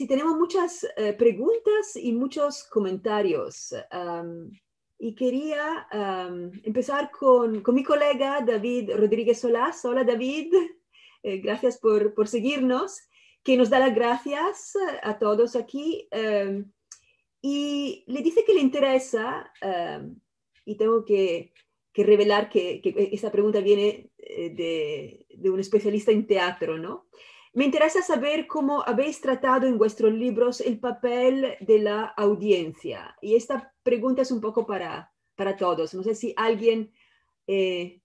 Sí, tenemos muchas eh, preguntas y muchos comentarios. y quería empezar con, con, mi colega David Rodríguez Solás. Hola David, eh, gracias por, por, seguirnos, que nos da las gracias a todos aquí. y le dice que le interesa, y tengo que, que revelar que, que, esa pregunta viene eh, de, de un especialista en teatro, ¿no? Me interesa saber cómo habéis tratado en vuestros libros el papel de la audiencia. Y esta pregunta es un poco para, para todos. No sé si alguien eh,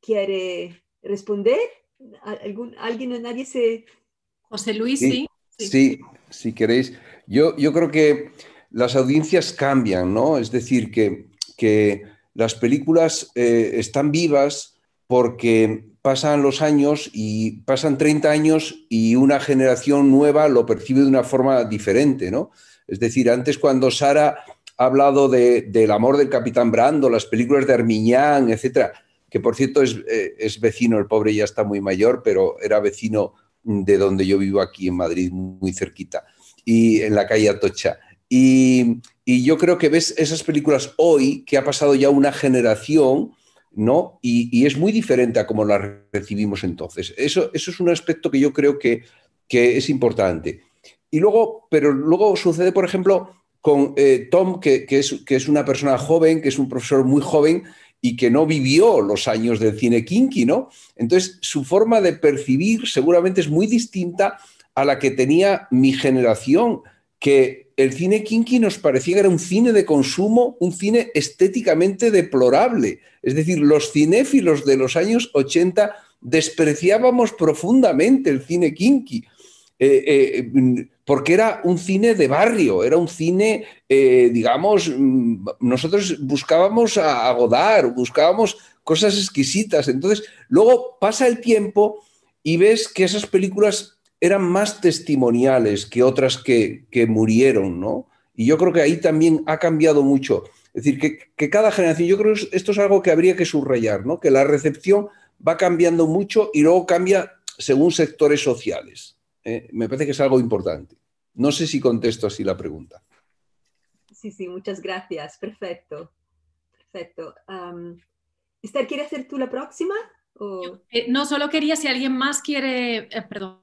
quiere responder. ¿Algún, ¿Alguien o nadie se...? José Luis, sí. Sí, si queréis. Yo, yo creo que las audiencias cambian, ¿no? Es decir, que, que las películas eh, están vivas porque pasan los años y pasan 30 años y una generación nueva lo percibe de una forma diferente, ¿no? Es decir, antes cuando Sara ha hablado del amor del Capitán Brando, las películas de Armiñán, etcétera, que por cierto es, eh, es, vecino, el pobre ya está muy mayor, pero era vecino de donde yo vivo aquí en Madrid, muy cerquita, y en la calle Atocha. Y, y yo creo que ves esas películas hoy, que ha pasado ya una generación, ¿no? Y, es muy diferente a cómo la recibimos entonces. Eso, eso es un aspecto que yo creo que, es importante. Y luego, pero luego sucede, por ejemplo, con eh, Tom, que, es, que es una persona joven, que es un profesor muy joven y que no vivió los años del cine kinky, ¿no? Entonces, su forma de percibir seguramente es muy distinta a la que tenía mi generación, que el cine kinky nos parecía que era un cine de consumo, un cine estéticamente deplorable. Es decir, los cinéfilos de los años 80 despreciábamos profundamente el cine kinky. Eh, eh, porque era un cine de barrio, era un cine, eh, digamos, mm, nosotros buscábamos a, buscábamos cosas exquisitas. Entonces, luego pasa el tiempo y ves que esas películas eran más testimoniales que otras que, murieron, ¿no? Y yo creo que ahí también ha cambiado mucho. Es decir, que, cada generación, yo creo que esto es algo que habría que subrayar, ¿no? Que la recepción va cambiando mucho y luego cambia según sectores sociales. ¿eh? Me parece que es algo importante. No sé si contesto así la pregunta. Sí, sí, muchas gracias. Perfecto. Perfecto. Esther, ¿quieres hacer tú la próxima? Eh, no, solo quería si alguien más quiere, eh, perdón,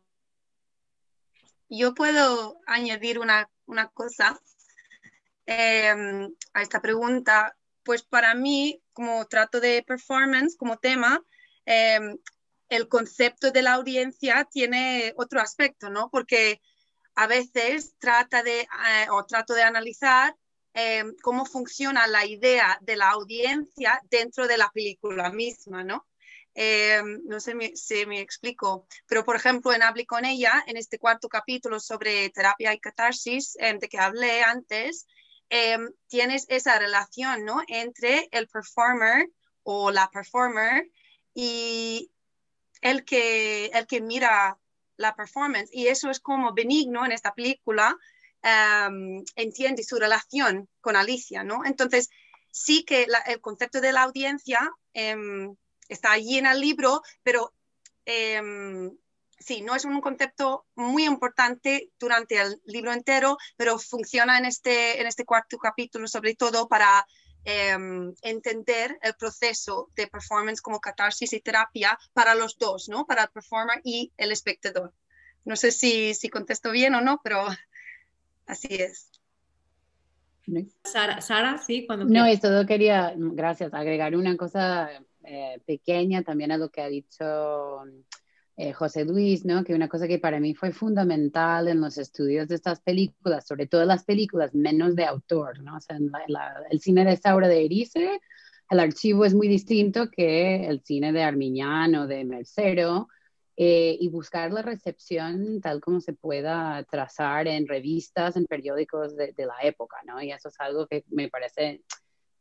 yo puedo añadir una, cosa em, a esta pregunta. Pues para mí, como trato de performance como tema, em, el concepto de la audiencia tiene otro aspecto, ¿no? Porque a veces trata de, eh, o trato de analizar em, cómo funciona la idea de la audiencia dentro de la película misma, ¿no? Eh, no sé si me explico, pero por ejemplo en Hable con ella, en este cuarto capítulo sobre terapia y catarsis, eh, de que hablé antes, eh, tienes esa relación ¿no? entre el performer o la performer y el que, el que mira la performance. Y eso es como Benigno en esta película entiende su relación con Alicia, ¿no? Entonces, sí que el concepto de la audiencia em, está allí en el libro, pero em, sí, no es un concepto muy importante durante el libro entero, pero funciona en este, en este cuarto capítulo sobre todo para em, entender el proceso de performance como catarsis y terapia para los dos, ¿no? Para el performer y el espectador. No sé si, si contesto bien o no, pero así es. Sara, Sara, sí, cuando... No, y todo quería, gracias, agregar una cosa eh, pequeña también a lo que ha dicho eh, José Luis, ¿no? que una cosa que para mí fue fundamental en los estudios de estas películas, sobre todo las películas menos de autor, ¿no? o sea, el cine de Saura de Erice, el archivo es muy distinto que el cine de Armiñán o de Mercero, eh, y buscar la recepción tal como se pueda trazar en revistas, en periódicos de, de, la época, ¿no? Y eso es algo que me parece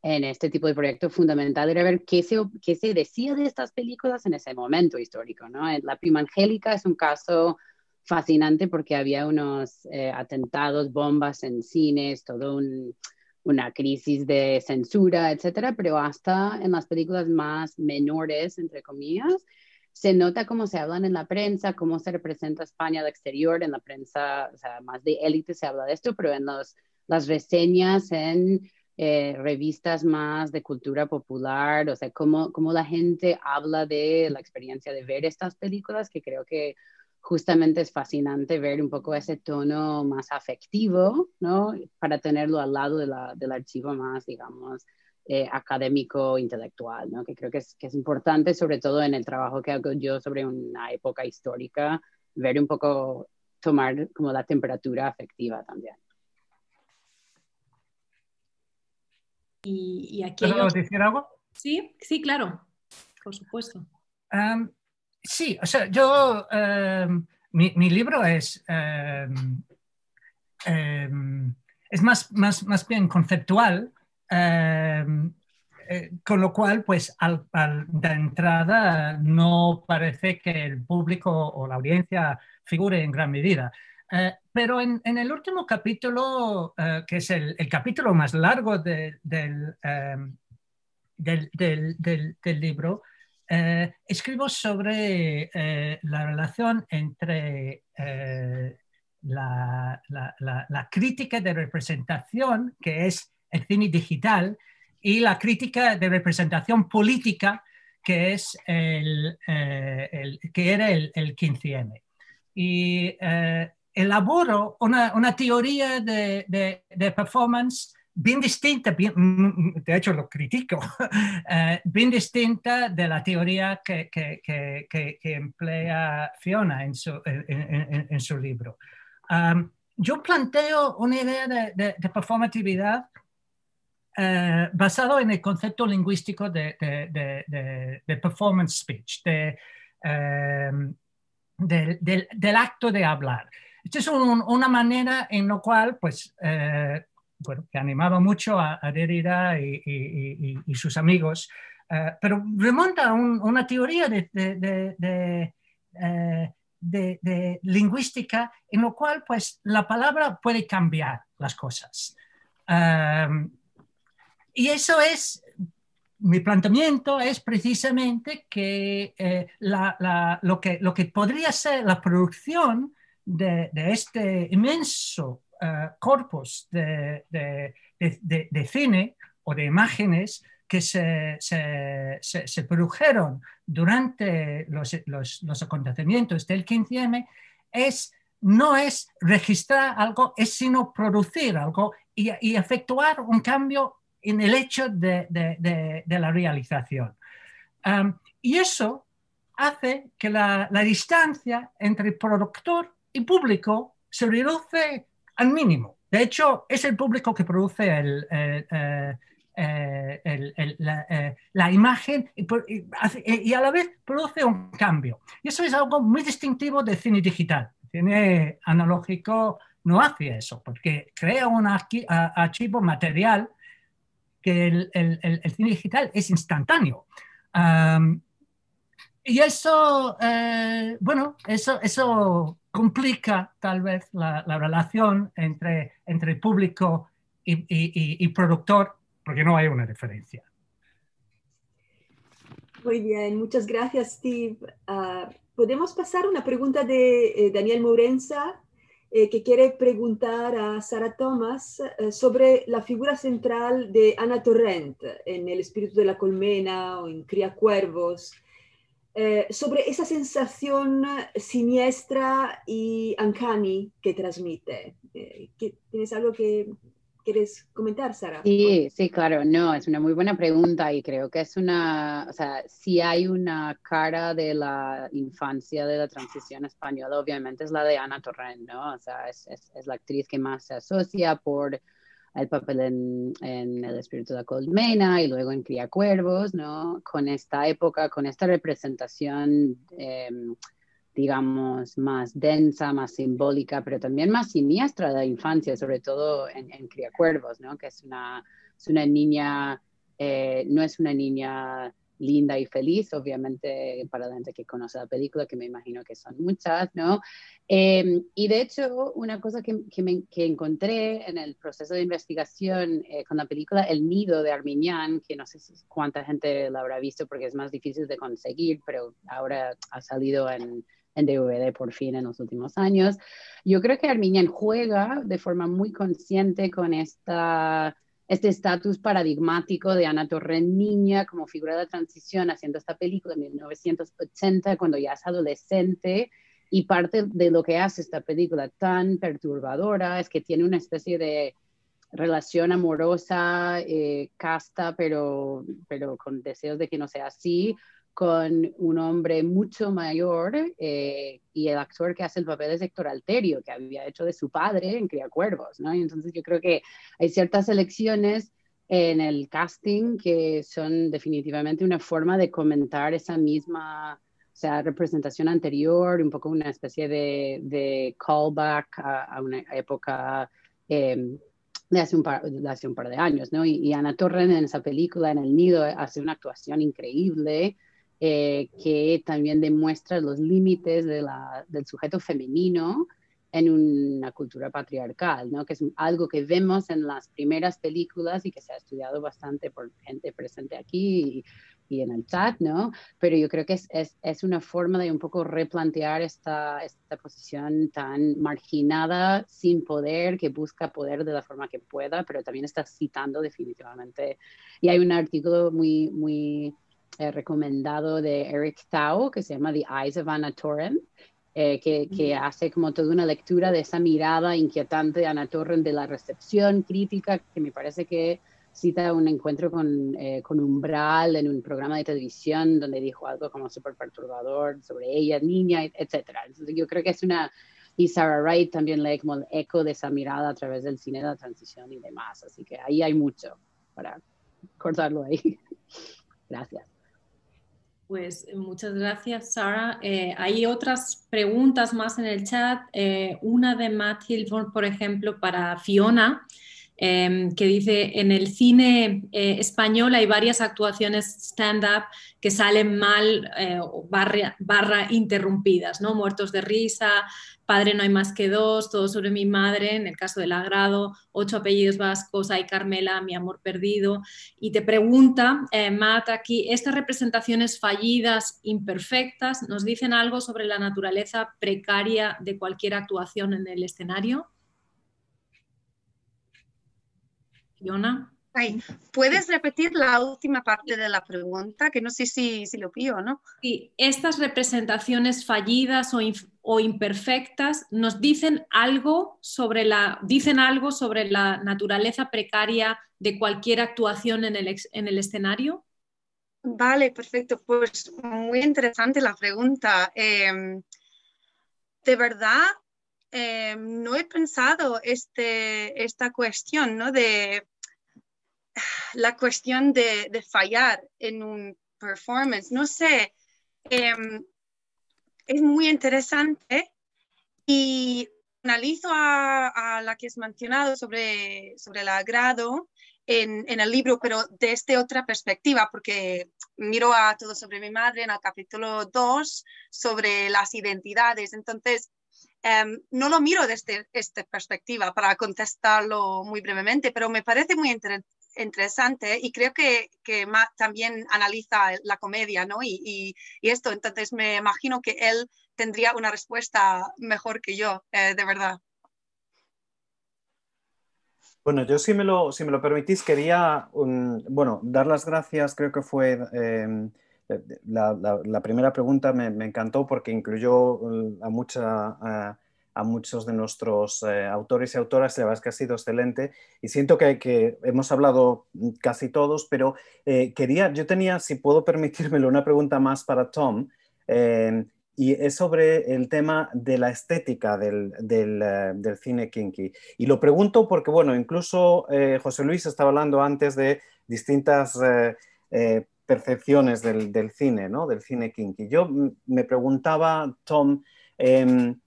en este tipo de proyecto fundamental era ver qué se, qué se decía de estas películas en ese momento histórico. ¿no? La prima Angélica es un caso fascinante porque había unos eh, atentados, bombas en cines, todo una crisis de censura, etcétera, pero hasta en las películas más menores, entre comillas, se nota cómo se hablan en la prensa, cómo se representa España al exterior, en la prensa, o sea, más de élite se habla de esto, pero en los, las reseñas en eh, revistas más de cultura popular, o sea, cómo, cómo la gente habla de la experiencia de ver estas películas, que creo que justamente es fascinante ver un poco ese tono más afectivo, ¿no? Para tenerlo al lado de del archivo más, digamos, eh, académico intelectual, ¿no? que creo que es, que es importante, sobre todo en el trabajo que hago yo sobre una época histórica, ver un poco, tomar como la temperatura afectiva también. Y, y aquí... ¿Puedo decir algo? Sí, sí, claro, por supuesto. Um, sí, o sea, yo, um, mi, mi, libro es, um, es más, más, más bien conceptual, Em, eh, con lo cual, pues al, de entrada no parece que el público o la audiencia figure en gran medida. Eh, pero en, el último capítulo, eh, que es el, capítulo más largo em, del, del, libro, escribo sobre la relación entre la, la, crítica de representación, que es el cine digital y la crítica de representación política que, es el, eh, que era el, el 15M. Y eh, elaboro una, una teoría de, de, performance bien distinta, de hecho lo critico, eh, bien distinta de la teoría que, que, que, que emplea Fiona en su, en, en, su libro. yo planteo una idea de, de performatividad eh, basado en el concepto lingüístico de, performance speech, em, del, acto de hablar. Esta es una manera en la cual, pues, eh, bueno, que animaba mucho a, Derrida y, sus amigos, eh, pero remonta a una teoría de, lingüística en la cual, pues, la palabra puede cambiar las cosas. Em, y eso es, mi planteamiento es precisamente que, eh, lo, que lo que podría ser la producción de, este inmenso uh, corpus de, cine o de imágenes que se, se, produjeron durante los, los, acontecimientos del 15M es, no es registrar algo, es sino producir algo y, y efectuar un cambio en el hecho de, la realización. y eso hace que la, distancia entre productor y público se reduce al mínimo. De hecho, es el público que produce eh, eh, la, imagen y, a la vez produce un cambio. Y eso es algo muy distintivo del cine digital. El cine analógico no hace eso, porque crea un archivo material que el, cine digital es instantáneo. y eso, eh, bueno, eso, eso complica tal vez la, relación entre, entre público y, productor, porque no hay una diferencia. Muy bien, muchas gracias, Steve. Ah, Podemos pasar una pregunta de eh, Daniel Mourenza eh, que quiere preguntar a Sara Thomas eh, sobre la figura central de Ana Torrent en El espíritu de la colmena o en Cría Cuervos, eh, sobre esa sensación siniestra y uncanny que transmite. ¿Tienes algo que ¿Quieres comentar, Sara? Sí, sí, claro, no, es una muy buena pregunta y creo que es una, o sea, si hay una cara de la infancia de la transición española, obviamente es la de Ana Torrent, ¿no? O sea, es, es, la actriz que más se asocia por el papel en, El espíritu de colmena y luego en Cría Cuervos, ¿no? Con esta época, con esta representación. Eh, digamos, más densa, más simbólica, pero también más siniestra de la infancia, sobre todo en, en Criacuervos, ¿no? Que es una, es una niña, eh, no es una niña linda y feliz, obviamente para la gente que conoce la película, que me imagino que son muchas, ¿no? Em, y de hecho, una cosa que, que, encontré en el proceso de investigación eh, con la película El Nido de Arminian, que no sé si cuánta gente la habrá visto porque es más difícil de conseguir, pero ahora ha salido en, en DVD por fin en los últimos años, yo creo que Arminian juega de forma muy consciente con esta este estatus paradigmático de Ana Torren niña como figura de transición haciendo esta película en 1980 cuando ya es adolescente y parte de lo que hace esta película tan perturbadora es que tiene una especie de relación amorosa, eh, casta, pero, pero con deseos de que no sea así, con un hombre mucho mayor eh, y el actor que hace el papel es Héctor Alterio, que había hecho de su padre en Cría Cuervos, ¿no? Y entonces yo creo que hay ciertas elecciones en el casting que son definitivamente una forma de comentar esa misma, o sea, representación anterior, un poco una especie de, de callback a, una época em, de, hace un par, de hace un par de años, ¿no? Y, y Ana Torren en esa película, en El Nido, hace una actuación increíble. Eh, que también demuestra los límites del sujeto femenino en una cultura patriarcal, ¿no? que es algo que vemos en las primeras películas y que se ha estudiado bastante por gente presente aquí y, y en el chat, ¿no? pero yo creo que es, es, es, una forma de un poco replantear esta, esta posición tan marginada, sin poder, que busca poder de la forma que pueda, pero también está citando definitivamente. Y hay un artículo muy, muy recomendado de Eric Tao, que se llama The Eyes of Anna Torrent, eh, que, que, hace como toda una lectura de esa mirada inquietante de Anna Torrent de la recepción crítica, que me parece que cita un encuentro con, eh, con Umbral en un programa de televisión donde dijo algo como súper perturbador sobre ella, niña, etc. Entonces yo creo que es una... Y Sarah Wright también lee como el eco de esa mirada a través del cine de la transición y demás. Así que ahí hay mucho para cortarlo ahí. Gracias. Pues eh, muchas gracias, Sara. Eh, hay otras preguntas más en el chat. Eh, una de Matt Hilborn, por ejemplo, para Fiona, em, que dice, en el cine español hay varias actuaciones stand-up que salen mal barra, barra, interrumpidas, ¿no? Muertos de risa, Padre no hay más que dos, todo sobre mi madre, en el caso del agrado, ocho apellidos vascos, hay Carmela, mi amor perdido. Y te pregunta, eh, Matt, aquí, estas representaciones fallidas, imperfectas, ¿nos dicen algo sobre la naturaleza precaria de cualquier actuación en el escenario? Fiona. ¿Puedes repetir la última parte de la pregunta? Que no sé si, si lo pillo no. Sí, estas representaciones fallidas o, imperfectas nos dicen algo, sobre la, dicen algo sobre la naturaleza precaria de cualquier actuación en el, en el escenario. Vale, perfecto. Pues muy interesante la pregunta. Em, de verdad, em, no he pensado este, esta cuestión, ¿no? De la cuestión de, fallar en un performance. No sé, em, es muy interesante y analizo a, la que has mencionado sobre, sobre el agrado en, el libro, pero desde otra perspectiva, porque miro a todo sobre mi madre en el capítulo 2 sobre las identidades. Entonces, em, no lo miro desde esta perspectiva para contestarlo muy brevemente, pero me parece muy interesante y creo que, que también analiza la comedia, ¿no? Y, y, esto, entonces me imagino que él tendría una respuesta mejor que yo, eh, de verdad. Bueno, yo si me lo, si me lo permitís, quería bueno, dar las gracias, creo que fue em, la, la, primera pregunta me, me, encantó porque incluyó mm, a mucha a muchos de nuestros eh, autores y autoras, la verdad es que ha sido excelente y siento que, que hemos hablado casi todos, pero eh, quería, yo tenía, si puedo permitírmelo, una pregunta más para Tom. Eh, y es sobre el tema de la estética del, del, cine kinky. Y lo pregunto porque, bueno, incluso José Luis estaba hablando antes de distintas percepciones del, cine, ¿no? Del cine kinky. Yo me preguntaba, Tom, em,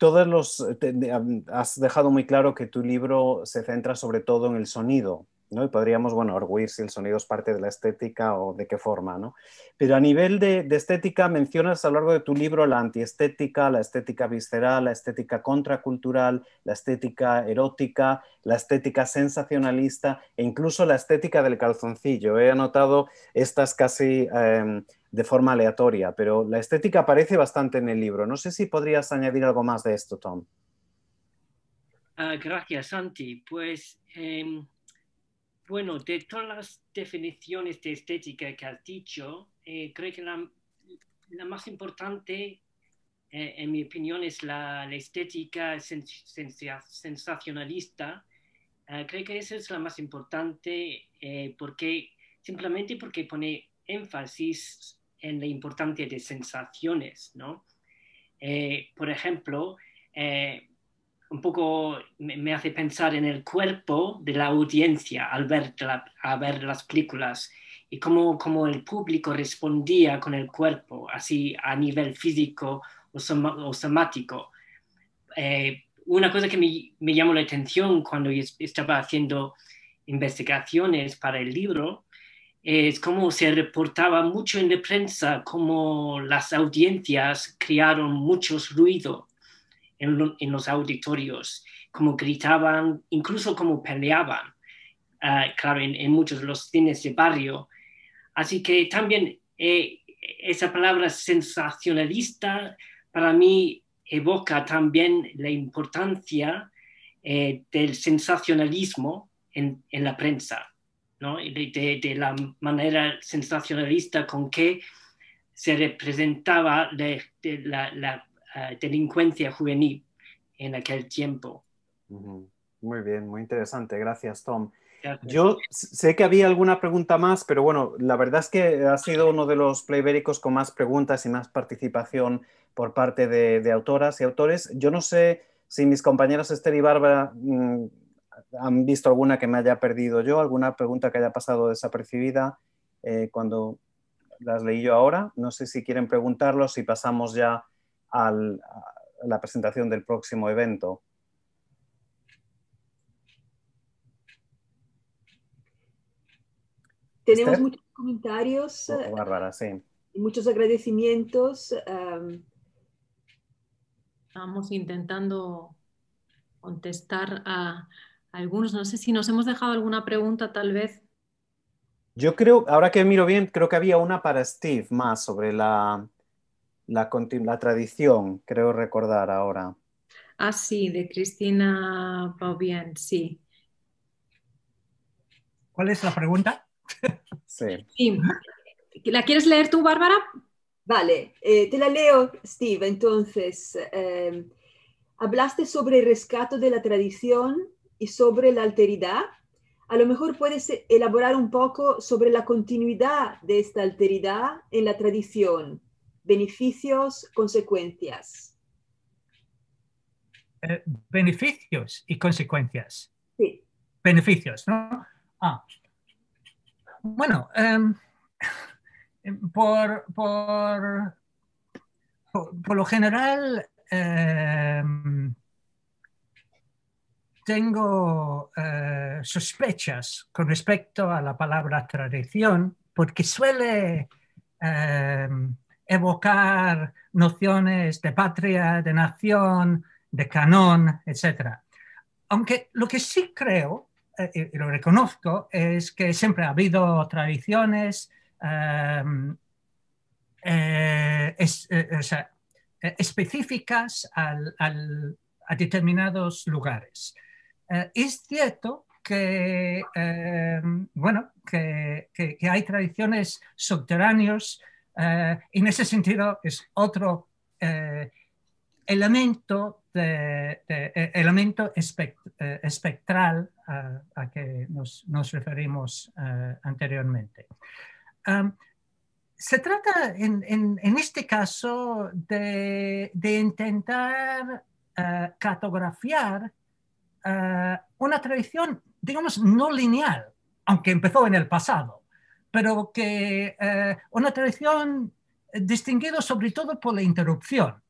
los, has dejado muy claro que tu libro se centra sobre todo en el sonido ¿no? Y podríamos, bueno, si el sonido es parte de la estética o de qué forma, ¿no? Pero a nivel de, estética, mencionas a lo largo de tu libro la antiestética, la estética visceral, la estética contracultural, la estética erótica, la estética sensacionalista e incluso la estética del calzoncillo. He anotado estas casi em, de forma aleatoria, pero la estética aparece bastante en el libro. No sé si podrías añadir algo más de esto, Tom. Ah, gracias, Santi. Pues em, bueno, de todas las definiciones de estética que has dicho, eh, creo que la, más importante, eh, en mi opinión, es la, estética sensacionalista. Ah, creo que esa es la más importante eh, porque simplemente porque pone énfasis en la importancia de sensaciones, ¿no? por ejemplo, un poco me, hace pensar en el cuerpo de la audiencia al ver, las películas y cómo, el público respondía con el cuerpo, así a nivel físico o, somático. Eh, una cosa que me, llamó la atención cuando estaba haciendo investigaciones para el libro es cómo se reportaba mucho en la prensa, cómo las audiencias crearon muchos ruido en, los auditorios, como gritaban, incluso como peleaban, ah, claro, en, muchos de los cines de barrio. Así que también eh, esa palabra sensacionalista para mí evoca también la importancia eh, del sensacionalismo en, la prensa, ¿no? de, la manera sensacionalista con que se representaba la, delincuencia juvenil en aquel tiempo. Muy bien, muy interesante. Gracias, Tom. Yo sé que había alguna pregunta más, pero bueno, la verdad es que ha sido uno de los playbéricos con más preguntas y más participación por parte de, autoras y autores. Yo no sé si mis compañeros Esther y Bárbara mm, han visto alguna que me haya perdido yo, alguna pregunta que haya pasado desapercibida eh, cuando las leí yo ahora. No sé si quieren preguntarlo, si pasamos ya a la presentación del próximo evento. Tenemos muchos comentarios. Oh, Bárbara, sí. Y muchos agradecimientos. Estamos intentando contestar a algunos. No sé si nos hemos dejado alguna pregunta, tal vez. Yo creo, ahora que miro bien, creo que había una para Steve más sobre la, la, la tradición, creo recordar ahora. Ah, sí, de Cristina Paubien, sí. ¿Cuál es la pregunta? sí. ¿La quieres leer tú, Bárbara? Vale, eh, te la leo, Steve. Entonces, eh, hablaste sobre el rescate de la tradición y sobre la alteridad. A lo mejor puedes elaborar un poco sobre la continuidad de esta alteridad en la tradición beneficios, consecuencias. Eh, beneficios y consecuencias. Sí. Beneficios, ¿no? Ah. Bueno, em, por, por, por, lo general, em, tengo eh, sospechas con respecto a la palabra tradición, porque suele em, evocar nociones de patria, de nación, de canon, etc. Aunque lo que sí creo, eh, y lo reconozco, es que siempre ha habido tradiciones em, eh, eh, específicas a determinados lugares. es cierto que, em, bueno, que, que, hay tradiciones subterráneas eh, en ese sentido es otro eh, elemento, de, eh, elemento espectral a, que nos, referimos anteriormente. se trata en, este caso de, intentar cartografiar una tradición, digamos, no lineal, aunque empezó en el pasado pero que eh, una tradición distinguida sobre todo por la interrupción,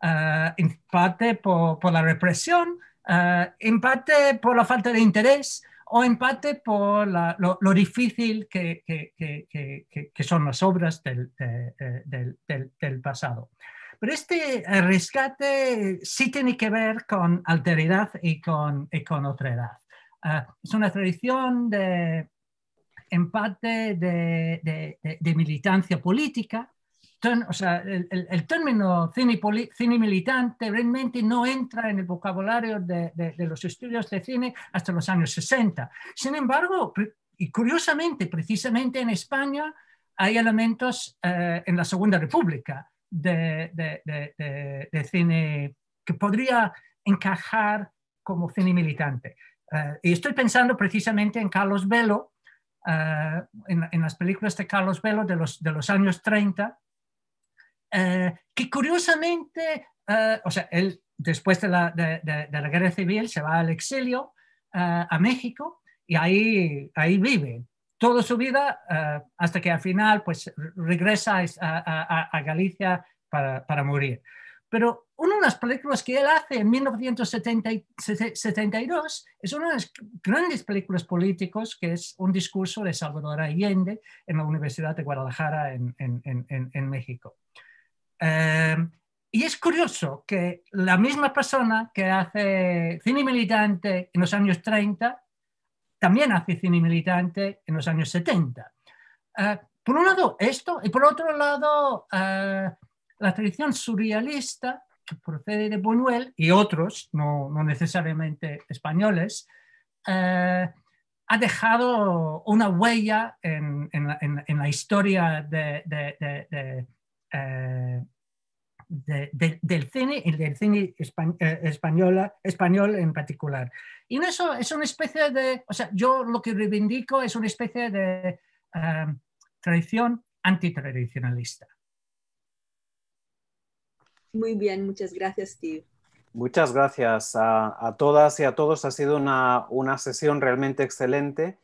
eh, en parte por, la represión, eh, en parte por la falta de interés o empate por lo, difícil que, son las obras del, pasado. Pero este rescate sí tiene que ver con alteridad y con, con otredad. Ah, es una tradición de empate de militancia política o sea, el, término cine, cine, militante realmente no entra en el vocabulario de, los estudios de cine hasta los años 60. Sin embargo, y curiosamente, precisamente en España hay elementos eh, en la Segunda República de, cine que podría encajar como cine militante. Eh, y estoy pensando precisamente en Carlos Velo, eh, en, las películas de Carlos Velo de los, de los años 30, eh, que curiosamente, eh, o sea, él después de la, de, la, guerra civil se va al exilio a México y ahí, ahí vive toda su vida hasta que al final pues regresa a, a, Galicia para, para, morir. Pero una de las películas que él hace en 1972 es una de las grandes películas políticos que es un discurso de Salvador Allende en la Universidad de Guadalajara en, en, en, en México. Em, y es curioso que la misma persona que hace cine militante en los años 30 también hace cine militante en los años 70. Eh, por un lado esto y por otro lado eh, la tradición surrealista que procede de Buñuel y otros, no, no necesariamente españoles, eh, ha dejado una huella en, en, la, historia eh, del cine y del cine eh, española, español en particular. Y eso es una especie de, o sea, yo lo que reivindico es una especie de tradición antitradicionalista. Muy bien, muchas gracias, Steve. Muchas gracias a, todas y a todos. Ha sido una, una sesión realmente excelente